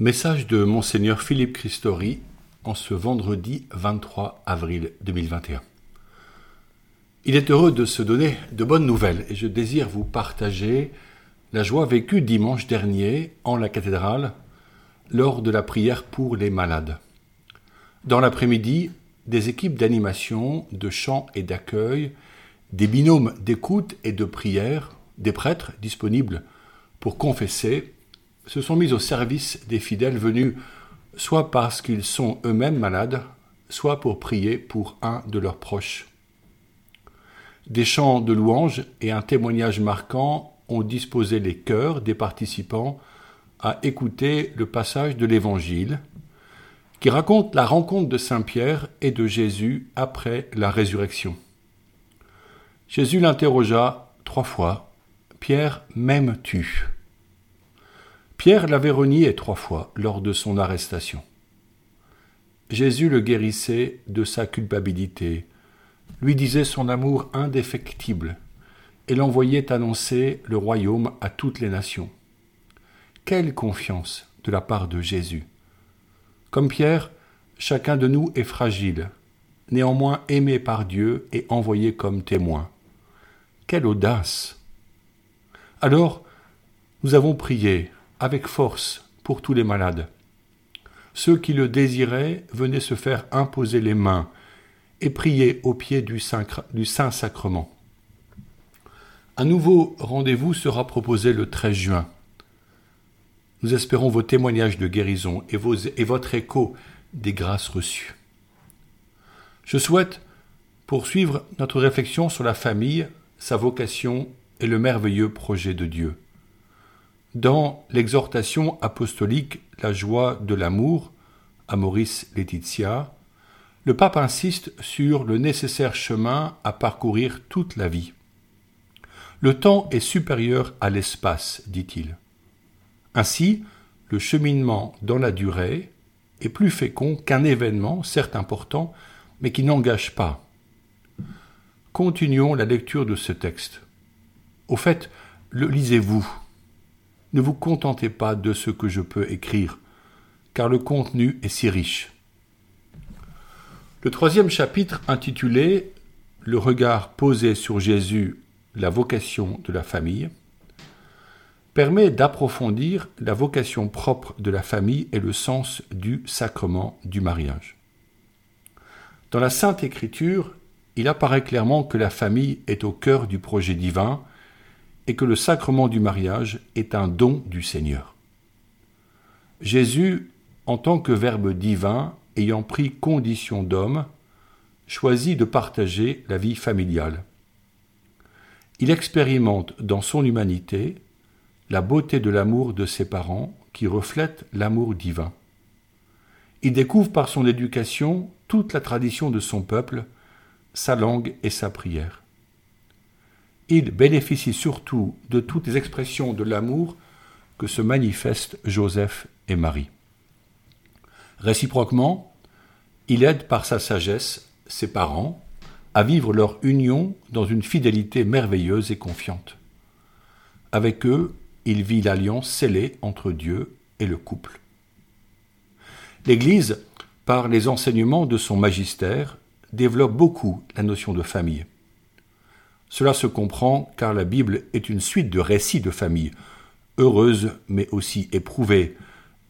Message de Monseigneur Philippe Christori en ce vendredi 23 avril 2021. Il est heureux de se donner de bonnes nouvelles et je désire vous partager la joie vécue dimanche dernier en la cathédrale lors de la prière pour les malades. Dans l'après-midi, des équipes d'animation, de chant et d'accueil, des binômes d'écoute et de prière, des prêtres disponibles pour confesser se sont mis au service des fidèles venus soit parce qu'ils sont eux-mêmes malades, soit pour prier pour un de leurs proches. Des chants de louanges et un témoignage marquant ont disposé les cœurs des participants à écouter le passage de l'Évangile qui raconte la rencontre de Saint Pierre et de Jésus après la résurrection. Jésus l'interrogea trois fois Pierre, m'aimes-tu? Pierre l'avait renié trois fois lors de son arrestation. Jésus le guérissait de sa culpabilité, lui disait son amour indéfectible et l'envoyait annoncer le royaume à toutes les nations. Quelle confiance de la part de Jésus. Comme Pierre, chacun de nous est fragile, néanmoins aimé par Dieu et envoyé comme témoin. Quelle audace. Alors, nous avons prié avec force pour tous les malades. Ceux qui le désiraient venaient se faire imposer les mains et prier au pied du Saint-Sacrement. Un nouveau rendez-vous sera proposé le 13 juin. Nous espérons vos témoignages de guérison et, et votre écho des grâces reçues. Je souhaite poursuivre notre réflexion sur la famille, sa vocation et le merveilleux projet de Dieu. Dans l'exhortation apostolique La joie de l'amour à Maurice Laetitia, le pape insiste sur le nécessaire chemin à parcourir toute la vie. Le temps est supérieur à l'espace, dit-il. Ainsi, le cheminement dans la durée est plus fécond qu'un événement, certes important, mais qui n'engage pas. Continuons la lecture de ce texte. Au fait, le lisez-vous ne vous contentez pas de ce que je peux écrire, car le contenu est si riche. Le troisième chapitre intitulé Le regard posé sur Jésus, la vocation de la famille, permet d'approfondir la vocation propre de la famille et le sens du sacrement du mariage. Dans la Sainte Écriture, il apparaît clairement que la famille est au cœur du projet divin et que le sacrement du mariage est un don du Seigneur. Jésus, en tant que Verbe divin, ayant pris condition d'homme, choisit de partager la vie familiale. Il expérimente dans son humanité la beauté de l'amour de ses parents qui reflète l'amour divin. Il découvre par son éducation toute la tradition de son peuple, sa langue et sa prière. Il bénéficie surtout de toutes les expressions de l'amour que se manifestent Joseph et Marie. Réciproquement, il aide par sa sagesse ses parents à vivre leur union dans une fidélité merveilleuse et confiante. Avec eux, il vit l'alliance scellée entre Dieu et le couple. L'Église, par les enseignements de son magistère, développe beaucoup la notion de famille. Cela se comprend car la Bible est une suite de récits de familles, heureuses mais aussi éprouvées,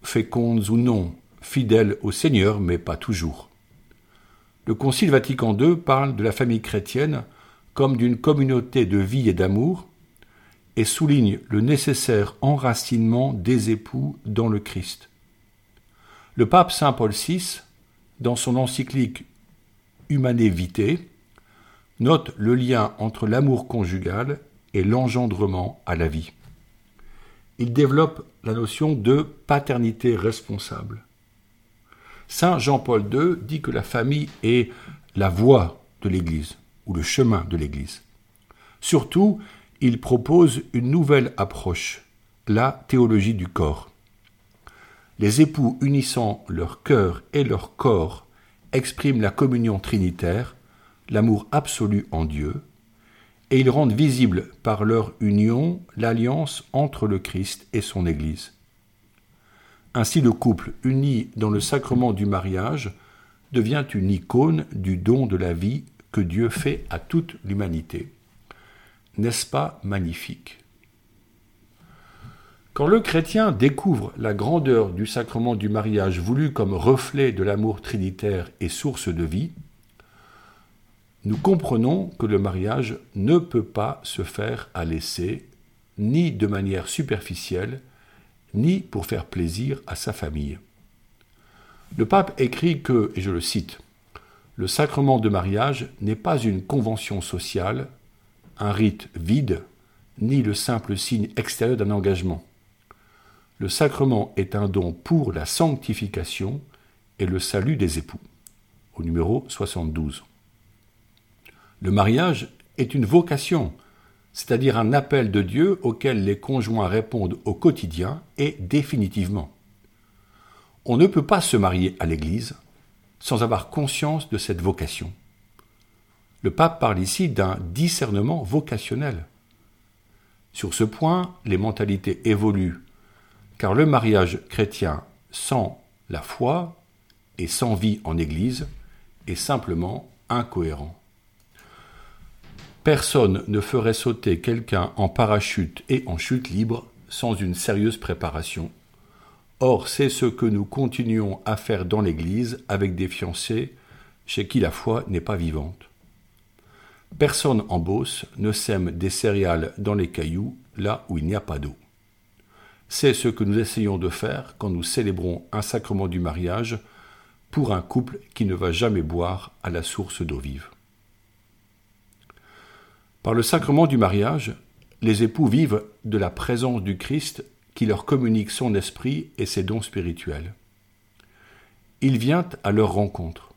fécondes ou non, fidèles au Seigneur mais pas toujours. Le Concile Vatican II parle de la famille chrétienne comme d'une communauté de vie et d'amour et souligne le nécessaire enracinement des époux dans le Christ. Le pape Saint Paul VI, dans son encyclique Humane Vitae, note le lien entre l'amour conjugal et l'engendrement à la vie. Il développe la notion de paternité responsable. Saint Jean-Paul II dit que la famille est la voie de l'Église ou le chemin de l'Église. Surtout, il propose une nouvelle approche, la théologie du corps. Les époux unissant leur cœur et leur corps expriment la communion trinitaire l'amour absolu en Dieu, et ils rendent visible par leur union l'alliance entre le Christ et son Église. Ainsi le couple uni dans le sacrement du mariage devient une icône du don de la vie que Dieu fait à toute l'humanité. N'est-ce pas magnifique? Quand le chrétien découvre la grandeur du sacrement du mariage voulu comme reflet de l'amour trinitaire et source de vie, nous comprenons que le mariage ne peut pas se faire à l'essai, ni de manière superficielle, ni pour faire plaisir à sa famille. Le pape écrit que, et je le cite, le sacrement de mariage n'est pas une convention sociale, un rite vide, ni le simple signe extérieur d'un engagement. Le sacrement est un don pour la sanctification et le salut des époux. Au numéro 72. Le mariage est une vocation, c'est-à-dire un appel de Dieu auquel les conjoints répondent au quotidien et définitivement. On ne peut pas se marier à l'Église sans avoir conscience de cette vocation. Le pape parle ici d'un discernement vocationnel. Sur ce point, les mentalités évoluent, car le mariage chrétien sans la foi et sans vie en Église est simplement incohérent. Personne ne ferait sauter quelqu'un en parachute et en chute libre sans une sérieuse préparation. Or, c'est ce que nous continuons à faire dans l'Église avec des fiancés chez qui la foi n'est pas vivante. Personne en Beauce ne sème des céréales dans les cailloux là où il n'y a pas d'eau. C'est ce que nous essayons de faire quand nous célébrons un sacrement du mariage pour un couple qui ne va jamais boire à la source d'eau vive. Par le sacrement du mariage, les époux vivent de la présence du Christ qui leur communique son esprit et ses dons spirituels. Il vient à leur rencontre.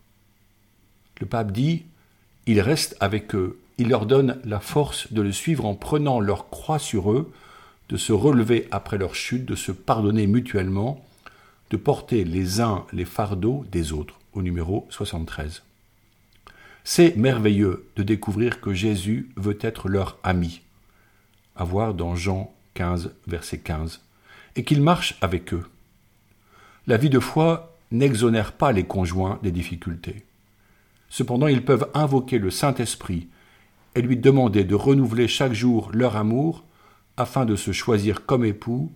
Le pape dit, il reste avec eux, il leur donne la force de le suivre en prenant leur croix sur eux, de se relever après leur chute, de se pardonner mutuellement, de porter les uns les fardeaux des autres, au numéro 73. C'est merveilleux de découvrir que Jésus veut être leur ami, à voir dans Jean 15, verset 15, et qu'il marche avec eux. La vie de foi n'exonère pas les conjoints des difficultés. Cependant, ils peuvent invoquer le Saint-Esprit et lui demander de renouveler chaque jour leur amour afin de se choisir comme époux,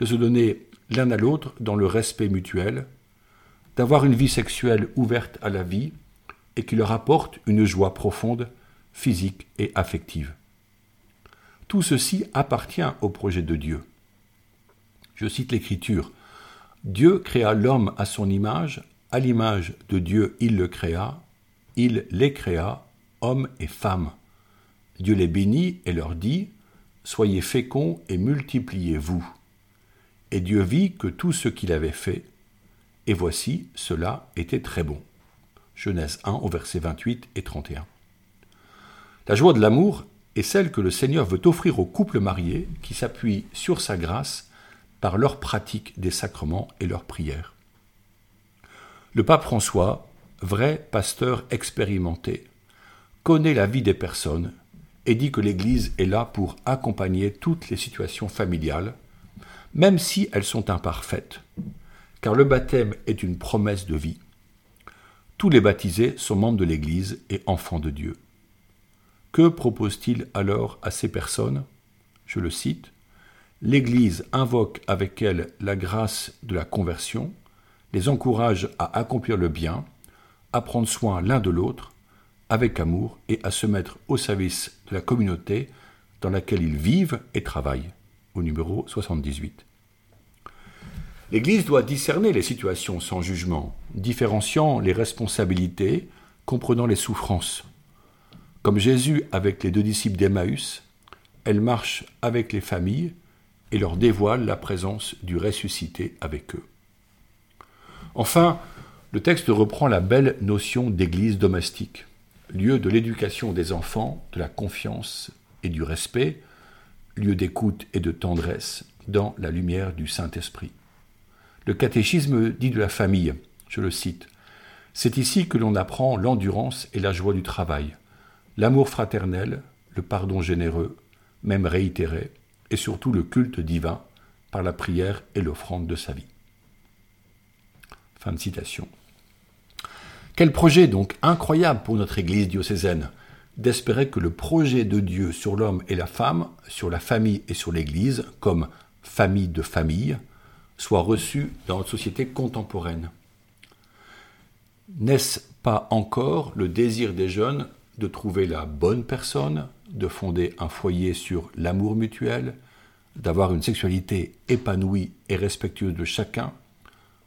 de se donner l'un à l'autre dans le respect mutuel, d'avoir une vie sexuelle ouverte à la vie, et qui leur apporte une joie profonde, physique et affective. Tout ceci appartient au projet de Dieu. Je cite l'Écriture. Dieu créa l'homme à son image, à l'image de Dieu il le créa, il les créa, hommes et femmes. Dieu les bénit et leur dit, Soyez féconds et multipliez-vous. Et Dieu vit que tout ce qu'il avait fait, et voici, cela était très bon. Genèse 1 au verset 28 et 31. La joie de l'amour est celle que le Seigneur veut offrir aux couples mariés qui s'appuient sur sa grâce par leur pratique des sacrements et leurs prières. Le pape François, vrai pasteur expérimenté, connaît la vie des personnes et dit que l'Église est là pour accompagner toutes les situations familiales, même si elles sont imparfaites, car le baptême est une promesse de vie. Tous les baptisés sont membres de l'Église et enfants de Dieu. Que propose-t-il alors à ces personnes? Je le cite. L'Église invoque avec elle la grâce de la conversion, les encourage à accomplir le bien, à prendre soin l'un de l'autre, avec amour, et à se mettre au service de la communauté dans laquelle ils vivent et travaillent. Au numéro 78. L'Église doit discerner les situations sans jugement, différenciant les responsabilités, comprenant les souffrances. Comme Jésus avec les deux disciples d'Emmaüs, elle marche avec les familles et leur dévoile la présence du ressuscité avec eux. Enfin, le texte reprend la belle notion d'église domestique, lieu de l'éducation des enfants, de la confiance et du respect, lieu d'écoute et de tendresse dans la lumière du Saint-Esprit. Le catéchisme dit de la famille, je le cite, C'est ici que l'on apprend l'endurance et la joie du travail, l'amour fraternel, le pardon généreux, même réitéré, et surtout le culte divin par la prière et l'offrande de sa vie. Fin de citation. Quel projet donc incroyable pour notre Église diocésaine d'espérer que le projet de Dieu sur l'homme et la femme, sur la famille et sur l'Église, comme famille de famille, soit reçu dans notre société contemporaine. N'est-ce pas encore le désir des jeunes de trouver la bonne personne, de fonder un foyer sur l'amour mutuel, d'avoir une sexualité épanouie et respectueuse de chacun,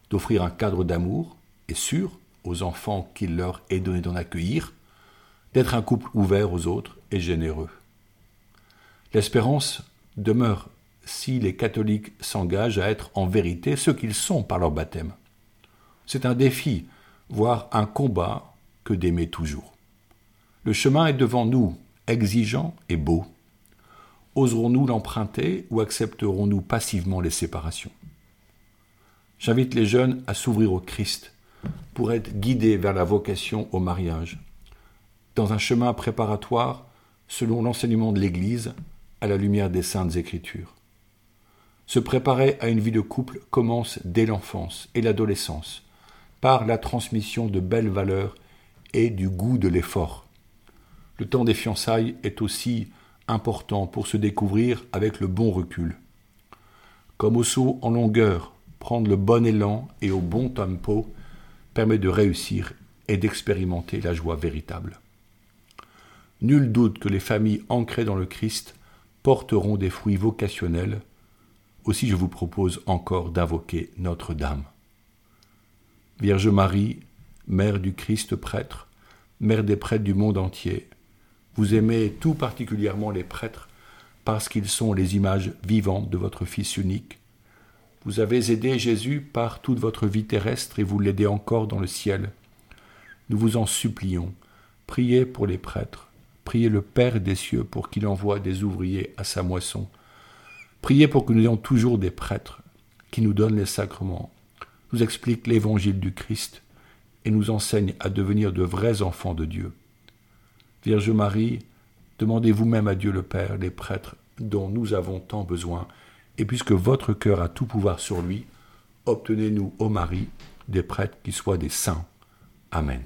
d'offrir un cadre d'amour et sûr aux enfants qu'il leur est donné d'en accueillir, d'être un couple ouvert aux autres et généreux? L'espérance demeure si les catholiques s'engagent à être en vérité ce qu'ils sont par leur baptême. C'est un défi, voire un combat, que d'aimer toujours. Le chemin est devant nous, exigeant et beau. Oserons-nous l'emprunter ou accepterons-nous passivement les séparations? J'invite les jeunes à s'ouvrir au Christ pour être guidés vers la vocation au mariage, dans un chemin préparatoire selon l'enseignement de l'Église à la lumière des saintes Écritures. Se préparer à une vie de couple commence dès l'enfance et l'adolescence, par la transmission de belles valeurs et du goût de l'effort. Le temps des fiançailles est aussi important pour se découvrir avec le bon recul. Comme au saut en longueur, prendre le bon élan et au bon tempo permet de réussir et d'expérimenter la joie véritable. Nul doute que les familles ancrées dans le Christ porteront des fruits vocationnels. Aussi je vous propose encore d'invoquer Notre-Dame. Vierge Marie, Mère du Christ prêtre, Mère des prêtres du monde entier, vous aimez tout particulièrement les prêtres parce qu'ils sont les images vivantes de votre Fils unique. Vous avez aidé Jésus par toute votre vie terrestre et vous l'aidez encore dans le ciel. Nous vous en supplions, priez pour les prêtres, priez le Père des cieux pour qu'il envoie des ouvriers à sa moisson. Priez pour que nous ayons toujours des prêtres qui nous donnent les sacrements, nous expliquent l'évangile du Christ et nous enseignent à devenir de vrais enfants de Dieu. Vierge Marie, demandez vous-même à Dieu le Père les prêtres dont nous avons tant besoin, et puisque votre cœur a tout pouvoir sur lui, obtenez-nous, ô Marie, des prêtres qui soient des saints. Amen.